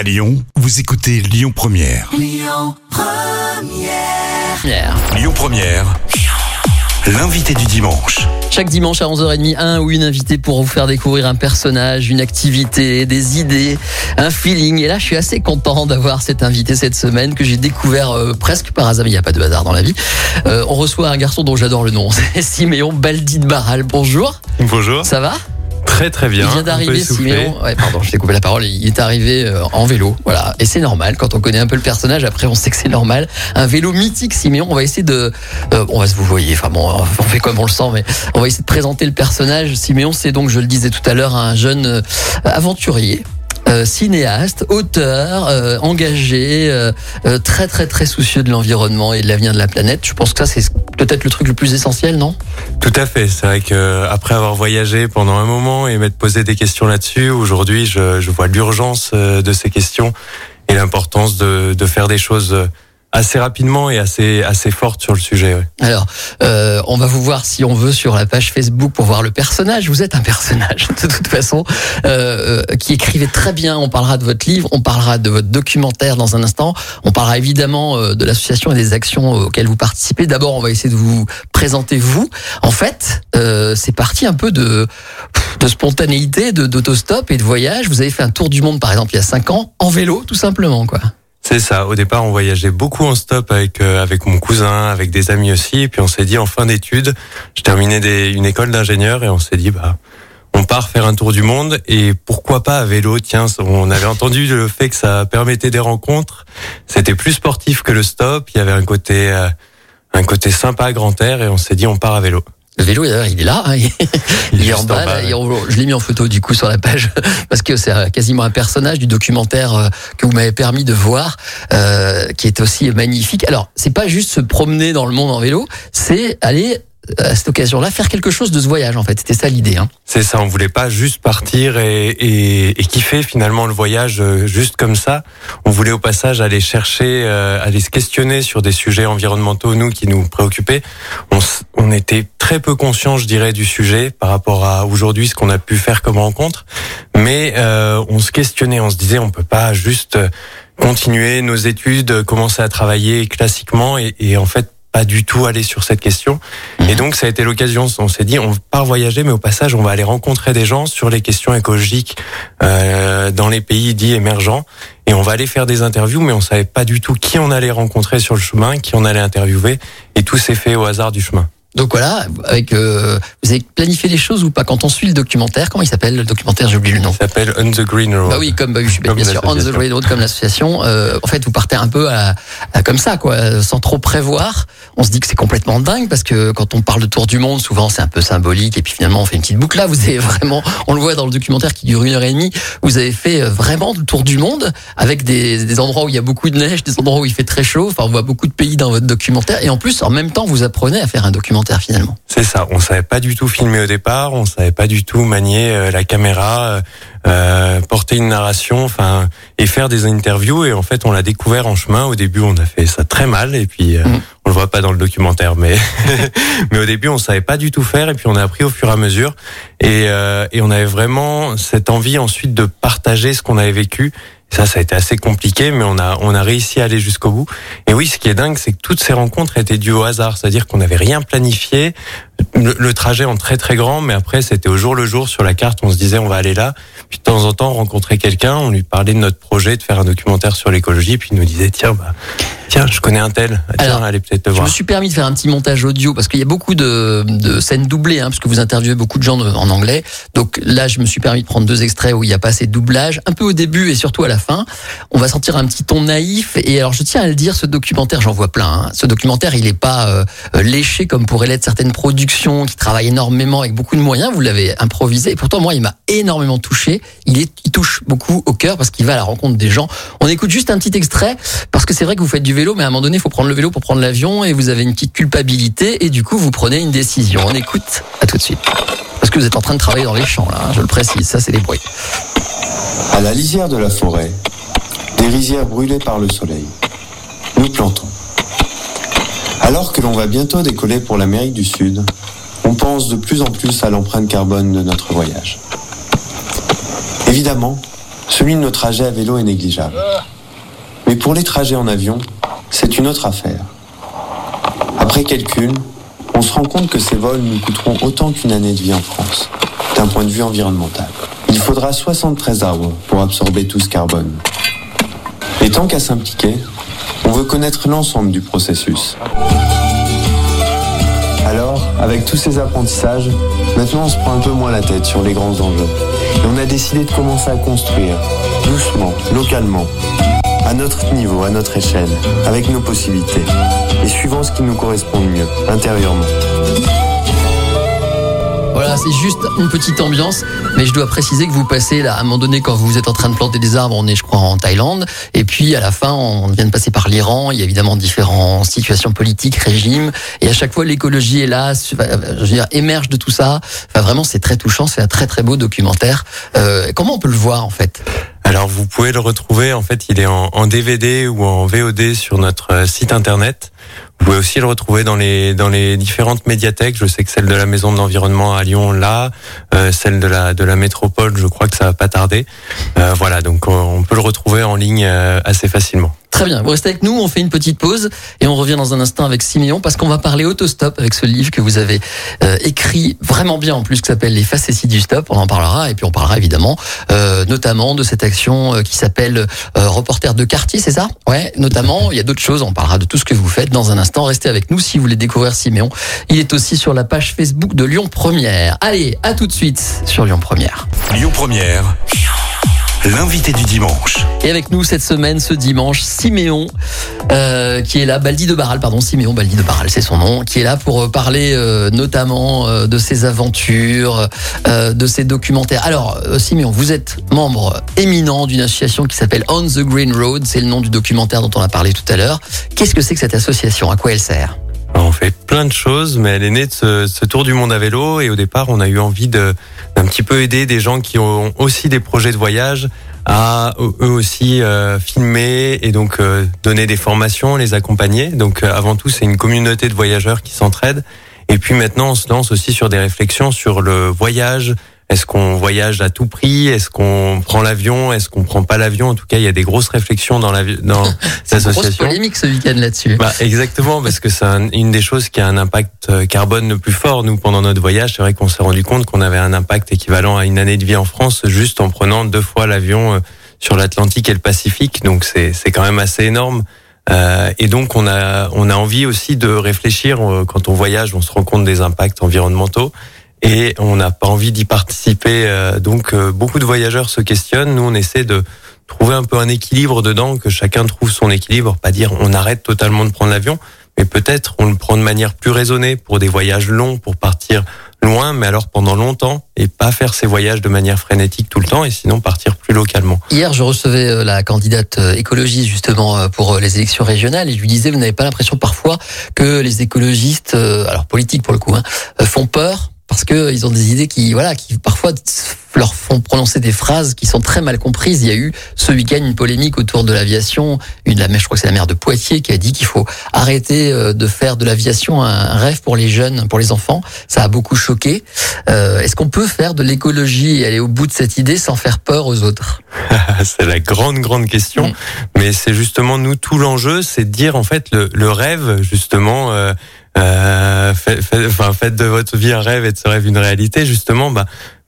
À Lyon, vous écoutez Lyon Première. Pierre. Lyon Première. L'invité du dimanche. Chaque dimanche à 11h30, un ou une invitée pour vous faire découvrir un personnage, une activité, des idées, un feeling. Et là, je suis assez content d'avoir cet invité cette semaine que j'ai découvert euh, presque par hasard. Il n'y a pas de hasard dans la vie. Euh, on reçoit un garçon dont j'adore le nom. C'est Siméon Baldi de Barral. Bonjour. Bonjour. Ça va? Très très bien. Il vient d'arriver. Siméon. Ouais, pardon, je t'ai coupé la parole. Il est arrivé euh, en vélo. Voilà. Et c'est normal. Quand on connaît un peu le personnage, après, on sait que c'est normal. Un vélo mythique, Siméon. On va essayer de, euh, on va se vous voyez. Enfin bon, on fait comme on le sent, mais on va essayer de présenter le personnage. Siméon, c'est donc, je le disais tout à l'heure, un jeune euh, aventurier. Euh, cinéaste, auteur, euh, engagé, euh, euh, très très très soucieux de l'environnement et de l'avenir de la planète. Je pense que ça c'est peut-être le truc le plus essentiel, non? Tout à fait. C'est vrai que après avoir voyagé pendant un moment et m'être posé des questions là-dessus, aujourd'hui, je, je vois l'urgence euh, de ces questions et l'importance de, de faire des choses euh, assez rapidement et assez assez fortes sur le sujet. ouais. Alors, euh, on va vous voir si on veut sur la page Facebook pour voir le personnage. Vous êtes un personnage de toute façon euh, euh, qui écrivait très bien. On parlera de votre livre, on parlera de votre documentaire dans un instant. On parlera évidemment euh, de l'association et des actions auxquelles vous participez. D'abord, on va essayer de vous présenter vous. En fait, euh, c'est parti un peu de de spontanéité, de d'autostop et de voyage. Vous avez fait un tour du monde, par exemple, il y a cinq ans, en vélo, tout simplement, quoi. C'est ça. Au départ, on voyageait beaucoup en stop avec euh, avec mon cousin, avec des amis aussi. Et puis on s'est dit en fin d'études, je terminais des, une école d'ingénieur et on s'est dit bah on part faire un tour du monde et pourquoi pas à vélo Tiens, on avait entendu le fait que ça permettait des rencontres. C'était plus sportif que le stop. Il y avait un côté euh, un côté sympa grand air et on s'est dit on part à vélo. Le vélo, d'ailleurs, il est là. hein. Il, Il est en bas. là, et on- je l'ai mis en photo du coup sur la page parce que c'est quasiment un personnage du documentaire euh, que vous m'avez permis de voir, euh, qui est aussi magnifique. Alors, c'est pas juste se promener dans le monde en vélo, c'est aller à cette occasion-là faire quelque chose de ce voyage. En fait, c'était ça l'idée. Hein. C'est ça, on voulait pas juste partir et, et, et kiffer finalement le voyage euh, juste comme ça. On voulait au passage aller chercher, euh, aller se questionner sur des sujets environnementaux, nous, qui nous préoccupaient. On, on était très peu conscients, je dirais, du sujet par rapport à aujourd'hui ce qu'on a pu faire comme rencontre. Mais euh, on se questionnait, on se disait, on peut pas juste euh, continuer nos études, commencer à travailler classiquement et, et en fait pas du tout aller sur cette question. Et donc ça a été l'occasion, on s'est dit on part voyager mais au passage on va aller rencontrer des gens sur les questions écologiques euh, dans les pays dits émergents et on va aller faire des interviews mais on savait pas du tout qui on allait rencontrer sur le chemin, qui on allait interviewer et tout s'est fait au hasard du chemin. Donc voilà, avec euh, vous avez planifié les choses ou pas Quand on suit le documentaire, comment il s'appelle le documentaire? J'ai oublié le nom. Ça s'appelle On the Green Road. Bah oui, comme bah oui, je suis bien sûr on the. Green Road comme l'association. Euh, en fait, vous partez un peu à, à comme ça, quoi, sans trop prévoir. On se dit que c'est complètement dingue parce que quand on parle de tour du monde, souvent c'est un peu symbolique et puis finalement on fait une petite boucle. Là, vous avez vraiment, on le voit dans le documentaire qui dure une heure et demie. Vous avez fait euh, vraiment le tour du monde avec des, des endroits où il y a beaucoup de neige, des endroits où il fait très chaud. Enfin, on voit beaucoup de pays dans votre documentaire et en plus, en même temps, vous apprenez à faire un documentaire finalement. C'est ça. On savait pas du tout filmer au départ. On savait pas du tout manier euh, la caméra, euh, euh, porter une narration, enfin, et faire des interviews. Et en fait, on l'a découvert en chemin. Au début, on a fait ça très mal. Et puis, euh, Mm. on le voit pas dans le documentaire, mais mais au début, on savait pas du tout faire. Et puis, on a appris au fur et à mesure. Et euh, et on avait vraiment cette envie ensuite de partager ce qu'on avait vécu. Ça, ça a été assez compliqué, mais on a on a réussi à aller jusqu'au bout. Et oui, ce qui est dingue, c'est que toutes ces rencontres étaient dues au hasard, c'est-à-dire qu'on n'avait rien planifié. Le, le trajet en très très grand, mais après c'était au jour le jour sur la carte. On se disait on va aller là. Puis de temps en temps, on rencontrait quelqu'un, on lui parlait de notre projet de faire un documentaire sur l'écologie, puis il nous disait tiens bah tiens je connais un tel, tiens Alors, allez peut-être Je voir. me suis permis de faire un petit montage audio parce qu'il y a beaucoup de, de scènes doublées, hein, parce que vous interviewez beaucoup de gens de- en anglais. Donc là, je me suis permis de prendre deux extraits où il n'y a pas assez de doublage, un peu au début et surtout à la fin. On va sentir un petit ton naïf. Et alors, je tiens à le dire, ce documentaire, j'en vois plein. hein. Ce documentaire, il n'est pas euh, léché comme pourraient l'être certaines productions qui travaillent énormément avec beaucoup de moyens. Vous l'avez improvisé. Et pourtant, moi, il m'a énormément touché. Il touche beaucoup au cœur parce qu'il va à la rencontre des gens. On écoute juste un petit extrait parce que c'est vrai que vous faites du vélo, mais à un moment donné, il faut prendre le vélo pour prendre l'avion et vous avez une petite culpabilité et du coup, vous prenez une décision. On écoute. À tout de suite. Parce que vous êtes en train de travailler dans les champs, là. hein, je le précise. Ça, c'est des bruits. À la lisière de la forêt, des rizières brûlées par le soleil, nous plantons. Alors que l'on va bientôt décoller pour l'Amérique du Sud, on pense de plus en plus à l'empreinte carbone de notre voyage. Évidemment, Celui de nos trajets à vélo est négligeable. Mais pour les trajets en avion, c'est une autre affaire. Après calcul, on se rend compte que ces vols nous coûteront autant qu'une année de vie en France, d'un point de vue environnemental. Il faudra 73 arbres pour absorber tout ce carbone. Et tant qu'à s'impliquer, on veut connaître l'ensemble du processus. Avec tous ces apprentissages, maintenant on se prend un peu moins la tête sur les grands enjeux. Et on a décidé de commencer à construire, doucement, localement, à notre niveau, à notre échelle, avec nos possibilités, et suivant ce qui nous correspond le mieux, intérieurement. Voilà, c'est juste une petite ambiance, mais je dois préciser que vous passez là, à un moment donné, quand vous êtes en train de planter des arbres, on est, je crois, en Thaïlande, et puis à la fin, on vient de passer par l'Iran. Il y a évidemment différentes situations politiques, régimes, et à chaque fois, l'écologie est là, je veux dire, émerge de tout ça. Enfin, vraiment, c'est très touchant, c'est un très très beau documentaire. Euh, comment on peut le voir en fait? Alors vous pouvez le retrouver, en fait, il est en, DVD ou en VOD sur notre euh, site internet. Vous pouvez aussi le retrouver dans les dans les différentes médiathèques. Je sais que celle de la Maison de l'Environnement à Lyon là, euh, celle de la de la métropole, je crois que ça va pas tarder. Euh, voilà, donc on, on peut le retrouver en ligne euh, assez facilement. Très bien, vous restez avec nous, on fait une petite pause et on revient dans un instant avec Siméon parce qu'on va parler autostop avec ce livre que vous avez euh, écrit vraiment bien en plus qui s'appelle Les facéties du stop, on en parlera et puis on parlera évidemment euh, notamment de cette action euh, qui s'appelle Reporter de quartier, c'est ça? Ouais, notamment, il y a d'autres choses, on parlera de tout ce que vous faites dans un instant, restez avec nous si vous voulez découvrir Siméon. Il est aussi sur la page Facebook de Lyon Première. Allez, à tout de suite sur Lyon Première. Lyon Première, l'invité du dimanche. Et avec nous cette semaine, ce dimanche, Siméon, euh, qui est là, Baldi de Barral, pardon, Siméon Baldi de Barral, c'est son nom, qui est là pour euh, parler euh, notamment de ses aventures, de ses documentaires. Alors, Siméon, vous êtes membre éminent d'une association qui s'appelle On the Green Road, c'est le nom du documentaire dont on a parlé tout à l'heure. Qu'est-ce que c'est que cette association? À quoi elle sert? Fait plein de choses, mais elle est née de ce, ce tour du monde à vélo et au départ, on a eu envie de d'un petit peu aider des gens qui ont aussi des projets de voyage à eux aussi euh, filmer et donc euh, donner des formations, les accompagner. Donc euh, avant tout, c'est une communauté de voyageurs qui s'entraident. Et puis maintenant, on se lance aussi sur des réflexions sur le voyage. Est-ce qu'on voyage à tout prix? Est-ce qu'on prend l'avion? Est-ce qu'on prend pas l'avion? En tout cas, il y a des grosses réflexions dans la dans C'est une grosse polémique ce week-end là-dessus. Bah, exactement, parce que c'est un- une des choses qui a un impact euh, carbone le plus fort. Nous, pendant notre voyage, c'est vrai qu'on s'est rendu compte qu'on avait un impact équivalent à une année de vie en France juste en prenant deux fois l'avion euh, sur l'Atlantique et le Pacifique. Donc c'est c'est quand même assez énorme. Euh, et donc on a on a envie aussi de réfléchir euh, quand on voyage, on se rend compte des impacts environnementaux et on n'a pas envie d'y participer. euh, donc euh, beaucoup de voyageurs se questionnent. Nous on essaie de trouver un peu un équilibre dedans, que chacun trouve son équilibre, pas dire on arrête totalement de prendre l'avion, mais peut-être on le prend de manière plus raisonnée pour des voyages longs, pour partir loin, mais alors pendant longtemps et pas faire ces voyages de manière frénétique tout le temps et sinon partir plus localement. Hier, je recevais euh, la candidate écologiste justement pour les élections régionales et je lui disais, vous n'avez pas l'impression parfois que les écologistes, alors politiques pour le coup, hein, font peur parce que ils ont des idées qui, voilà, qui parfois leur font prononcer des phrases qui sont très mal comprises. Il y a eu ce week-end une polémique autour de l'aviation. Une la je crois que c'est la maire de Poitiers qui a dit qu'il faut arrêter euh, de faire de l'aviation un rêve pour les jeunes, pour les enfants. Ça a beaucoup choqué. Euh, Est-ce qu'on peut faire de l'écologie et aller au bout de cette idée sans faire peur aux autres? C'est la grande, grande question. Mm. Mais c'est justement, nous, tout l'enjeu, c'est de dire, en fait, le, le rêve, justement, euh, euh, fait- fait- enfin, faites de votre vie un rêve et de ce rêve une réalité, justement, bah,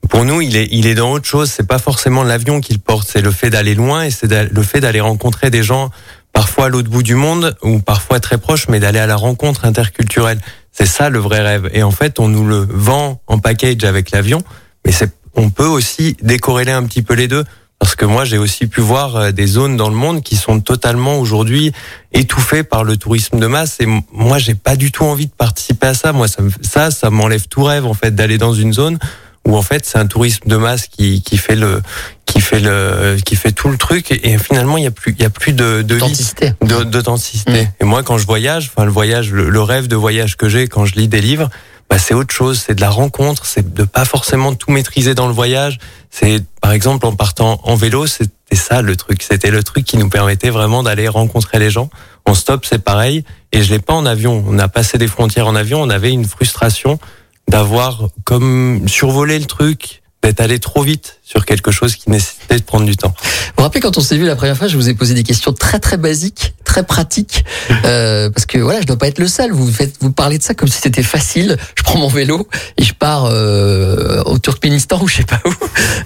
pour nous, il est, il est dans autre chose. C'est pas forcément l'avion qu'il porte, c'est le fait d'aller loin et c'est le fait d'aller rencontrer des gens, parfois à l'autre bout du monde ou parfois très proches, mais d'aller à la rencontre interculturelle. C'est ça le vrai rêve. Et en fait, on nous le vend en package avec l'avion, mais c'est, on peut aussi décorréler un petit peu les deux. Parce que moi, j'ai aussi pu voir euh, des zones dans le monde qui sont totalement aujourd'hui étouffées par le tourisme de masse. Et moi, j'ai pas du tout envie de participer à ça. Moi, ça, me- ça, ça m'enlève tout rêve en fait d'aller dans une zone où en fait c'est un tourisme de masse qui, qui fait le qui fait le qui fait tout le truc et, et finalement il y a plus il y a plus de, de vie Authenticité. de- d'authenticité. Mm. Et moi, quand je voyage, enfin le voyage, le, le rêve de voyage que j'ai quand je lis des livres, bah, c'est autre chose. C'est de la rencontre. C'est de pas forcément tout maîtriser dans le voyage. C'est par exemple en partant en vélo, c'était ça le truc. C'était le truc qui nous permettait vraiment d'aller rencontrer les gens. En stop, c'est pareil. Et je l'ai pas en avion. On a passé des frontières en avion. On avait une frustration d'avoir comme survolé le truc, d'être allé trop vite sur quelque chose qui nécessitait de prendre du temps. Vous vous rappelez quand on s'est vu la première fois, je vous ai posé des questions très très basiques, très pratiques, euh, parce que voilà, je dois pas être le seul. Vous faites, vous parlez de ça comme si c'était facile. Je prends mon vélo et je pars euh, au Turkménistan ou je sais pas où.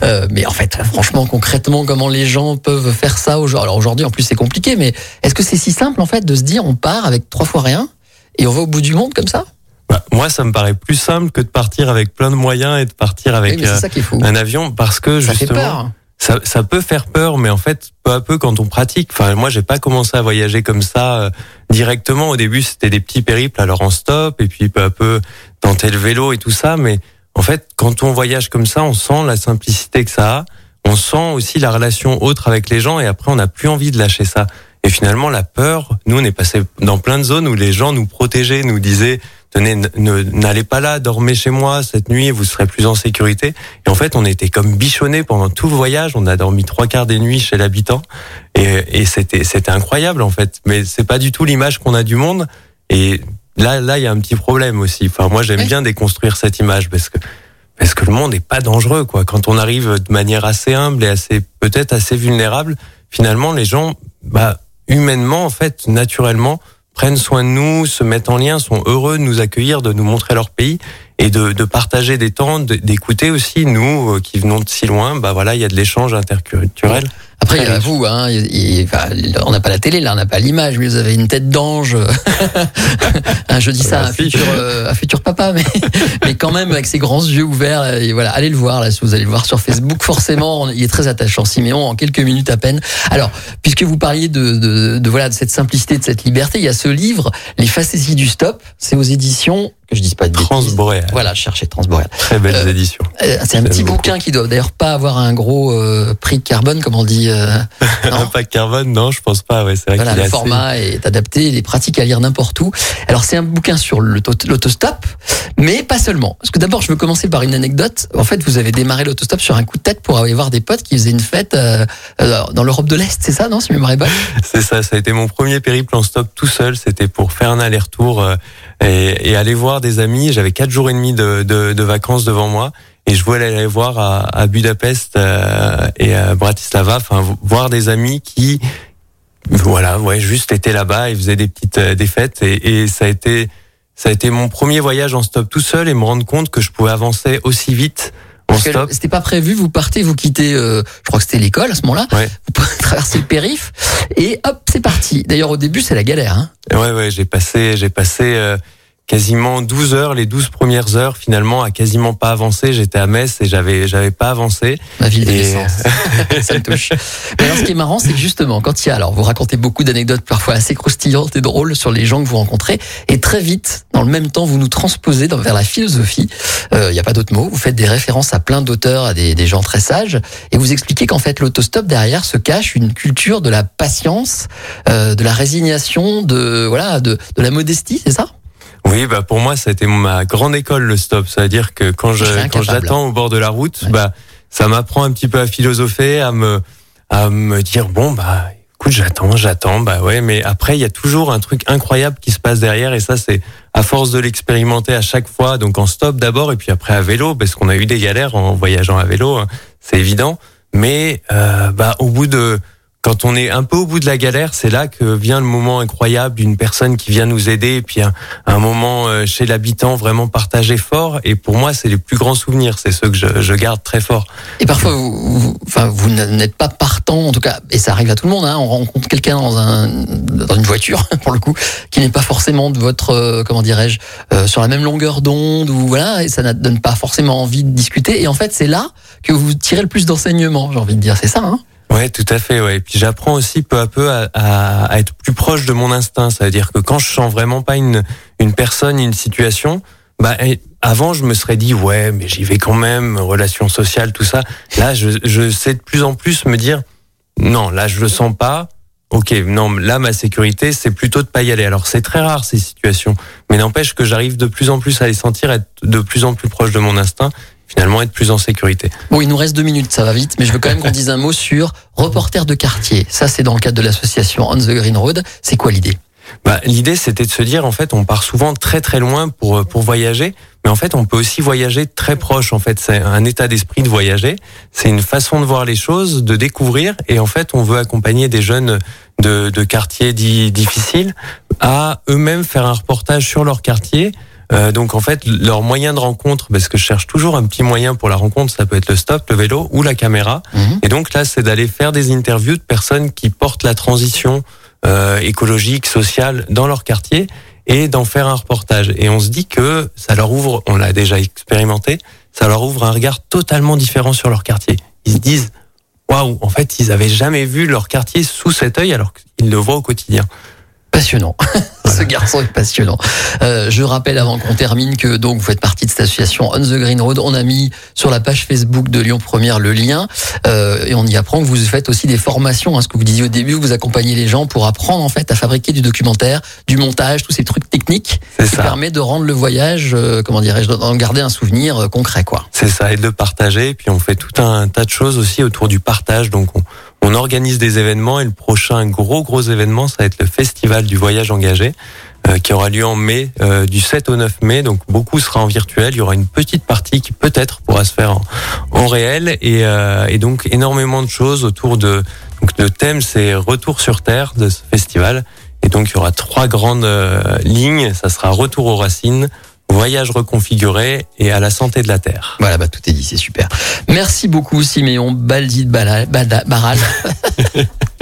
Euh, mais en fait, franchement, concrètement, comment les gens peuvent faire ça aujourd'hui Alors aujourd'hui, en plus, c'est compliqué, mais est-ce que c'est si simple en fait de se dire, on part avec trois fois rien et on va au bout du monde comme ça? Bah, moi, ça me paraît plus simple que de partir avec plein de moyens et de partir avec Oui, euh, un avion parce que Ça fait justement, peur. ça, ça peut faire peur, mais en fait, peu à peu, quand on pratique, enfin, moi, j'ai pas commencé à voyager comme ça euh, directement. Au début, c'était des petits périples, alors en stop, et puis peu à peu, tenter le vélo et tout ça. Mais en fait, quand on voyage comme ça, on sent la simplicité que ça a. On sent aussi la relation autre avec les gens, et après, on n'a plus envie de lâcher ça. Et finalement, la peur, nous, on est passé dans plein de zones où les gens nous protégeaient, nous disaient, tenez, n'allez pas là, dormez chez moi cette nuit, vous serez plus en sécurité. Et en fait, on était comme bichonnés pendant tout le voyage. On a dormi trois quarts des nuits chez l'habitant, et, et c'était c'était incroyable en fait. Mais c'est pas du tout l'image qu'on a du monde. Et là, là, il y a un petit problème aussi. Enfin, moi, j'aime Oui. bien déconstruire cette image parce que parce que le monde est pas dangereux quoi. Quand on arrive de manière assez humble et assez peut-être assez vulnérable, finalement, les gens, bah humainement en fait, naturellement prennent soin de nous, se mettent en lien, sont heureux de nous accueillir, de nous montrer leur pays et de, de partager des temps, d'écouter aussi nous euh, qui venons de si loin. Bah voilà, il y a de l'échange interculturel. Après, il y a vous, hein, il- il- enfin, on n'a pas la télé, là, on n'a pas l'image, mais vous avez une tête d'ange. Hein, je dis ça à un futur, euh, un futur papa, mais, mais quand même avec ses grands yeux ouverts. là, Et voilà, allez le voir, là, si vous allez le voir sur Facebook, forcément, il est très attachant, Siméon, en quelques minutes à peine. Alors, puisque vous parliez de, de, de, voilà, de cette simplicité, de cette liberté, il y a ce livre, Les facéties du stop, c'est aux éditions, que je dise pas de bêtises. Transboréal. Voilà, cherchez Transboréal. Très belles Euh, éditions. Euh, C'est un petit beaucoup. bouquin qui doit d'ailleurs pas avoir un gros euh, prix carbone, comme on dit. pack carbone, non, je pense pas. Ouais, c'est vrai Voilà, le est assez- format est adapté, il est pratique à lire n'importe où. Alors c'est un bouquin sur l'auto- l'autostop, mais pas seulement. Parce que d'abord, je veux commencer par une anecdote. En fait, vous avez démarré l'autostop sur un coup de tête pour aller voir des potes qui faisaient une fête dans l'Europe de l'Est, c'est ça, non Si est bonne? C'est ça, ça a été mon premier périple en stop tout seul. C'était pour faire un aller-retour et, et aller voir des amis. J'avais quatre jours et demi de, de, de vacances devant moi et je voulais aller voir à, à Budapest euh, et à Bratislava, enfin vo- voir des amis qui, voilà, ouais, juste étaient là-bas et faisaient des petites euh, des fêtes et, et ça a été ça a été mon premier voyage en stop tout seul et me rendre compte que je pouvais avancer aussi vite Parce que c'était pas prévu, vous partez, vous quittez, euh, je crois que c'était l'école à ce moment-là, Ouais. vous traversez le périph, et hop, c'est parti. D'ailleurs, au début, c'est la galère. Hein. Ouais, ouais, j'ai passé, j'ai passé euh, quasiment 12 heures, les 12 premières heures finalement à quasiment pas avancer. J'étais à Metz et j'avais, j'avais pas avancé. Ma ville de Et- naissance. ça me touche. Mais alors, ce qui est marrant, c'est que justement, quand il y a, alors, vous racontez beaucoup d'anecdotes parfois assez croustillantes et drôles sur les gens que vous rencontrez, et très vite, dans le même temps, vous nous transposez dans, vers la philosophie. Euh, Il n'y a pas d'autre mot. Vous faites des références à plein d'auteurs, à des, des gens très sages, et vous expliquez qu'en fait, l'autostop derrière se cache une culture de la patience, euh, de la résignation, de voilà, de, de la modestie, c'est ça? Oui, bah pour moi, ça a été ma grande école le stop. Ça veut dire que quand je quand j'attends au bord de la route, Ouais. bah ça m'apprend un petit peu à philosopher, à me à me dire bon bah écoute j'attends, j'attends, bah ouais, mais après il y a toujours un truc incroyable qui se passe derrière et ça c'est à force de l'expérimenter à chaque fois, donc en stop d'abord et puis après à vélo parce qu'on a eu des galères en voyageant à vélo, hein, c'est évident, mais euh, bah au bout de quand on est un peu au bout de la galère, c'est là que vient le moment incroyable d'une personne qui vient nous aider, et puis un, moment euh, chez l'habitant vraiment partagé fort. Et pour moi, c'est les plus grands souvenirs, c'est ceux que je, garde très fort. Et parfois, vous, n'êtes pas partant, en tout cas, et ça arrive à tout le monde. Hein, on rencontre quelqu'un dans un dans une voiture, pour le coup, qui n'est pas forcément de votre, euh, comment dirais-je, euh, sur la même longueur d'onde, ou voilà, et ça ne donne pas forcément envie de discuter. Et en fait, c'est là que vous tirez le plus d'enseignements. J'ai envie de dire, c'est ça. Hein Ouais, tout à fait. Ouais. Et puis j'apprends aussi peu à peu à, à- à être plus proche de mon instinct. Ça veut dire que quand je sens vraiment pas une une personne, une situation, bah avant je me serais dit ouais, mais j'y vais quand même, relations sociales, tout ça. Là, je je sais de plus en plus me dire non, là je le sens pas. Ok, non, là ma sécurité c'est plutôt de pas y aller. Alors c'est très rare ces situations, mais n'empêche que j'arrive de plus en plus à les sentir, être de plus en plus proche de mon instinct, finalement être plus en sécurité. Bon, il nous reste deux minutes, ça va vite, mais je veux quand même qu'on dise un mot sur reporter de quartier. Ça, c'est dans le cadre de l'association On the Green Road. C'est quoi l'idée? Bah, L'idée, c'était de se dire, en fait, on part souvent très très loin pour, pour voyager, mais en fait, on peut aussi voyager très proche. En fait, c'est un état d'esprit de voyager. C'est une façon de voir les choses, de découvrir, et en fait, on veut accompagner des jeunes de, de quartiers dits difficiles à eux-mêmes faire un reportage sur leur quartier. Euh, donc en fait, leur moyen de rencontre, parce que je cherche toujours un petit moyen pour la rencontre, ça peut être le stop, le vélo ou la caméra. Mhm. Et donc là, c'est d'aller faire des interviews de personnes qui portent la transition euh, écologique, sociale dans leur quartier et d'en faire un reportage. Et on se dit que ça leur ouvre, on l'a déjà expérimenté, ça leur ouvre un regard totalement différent sur leur quartier. Ils se disent, waouh, en fait, ils avaient jamais vu leur quartier sous cet œil alors qu'ils le voient au quotidien. Passionnant. Ce garçon est passionnant. Euh, je rappelle avant qu'on termine que donc vous faites partie de cette association On the Green Road. On a mis sur la page Facebook de Lyon Première le lien euh, et on y apprend que vous faites aussi des formations. Hein, ce que vous disiez au début, vous accompagnez les gens pour apprendre en fait à fabriquer du documentaire, du montage, tous ces trucs techniques C'est qui ça. permet de rendre le voyage, euh, comment dirais-je, d'en garder un souvenir euh, concret quoi. C'est ça, et de le partager. Puis on fait tout un tas de choses aussi autour du partage. Donc on, on organise des événements et le prochain gros gros événement, ça va être le Festival du voyage engagé euh, qui aura lieu en mai, euh, du 7 au 9 mai. Donc beaucoup sera en virtuel. Il y aura une petite partie qui peut-être pourra se faire en, en réel et, euh, et donc énormément de choses autour de. Donc le thème c'est Retour sur Terre de ce festival. Et donc il y aura trois grandes euh, lignes. Ça sera Retour aux racines. Voyage reconfiguré et à la santé de la Terre. Voilà, bah tout est dit, c'est super. Merci beaucoup Siméon Baldi de Baral.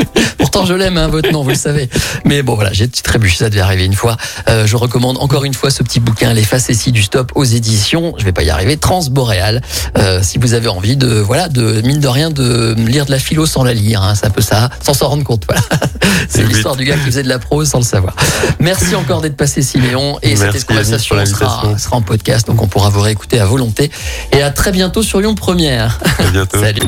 Pourtant je l'aime hein, votre nom, vous le savez. Mais bon voilà, j'ai trébuché, ça devait arriver une fois. Euh, je recommande encore une fois ce petit bouquin, Les facéties du stop aux éditions. Je vais pas y arriver. Transboréal. Euh, si vous avez envie de voilà de mine de rien de lire de la philo sans la lire, hein, c'est un peu ça, sans s'en rendre compte. Voilà. C'est Oui. l'histoire du gars qui faisait de la prose sans le savoir. Merci encore d'être passé Siméon et Merci, cette conversation sera, sera en podcast, donc on pourra vous réécouter à volonté. Et à très bientôt sur Lyon Première. À bientôt. Salut.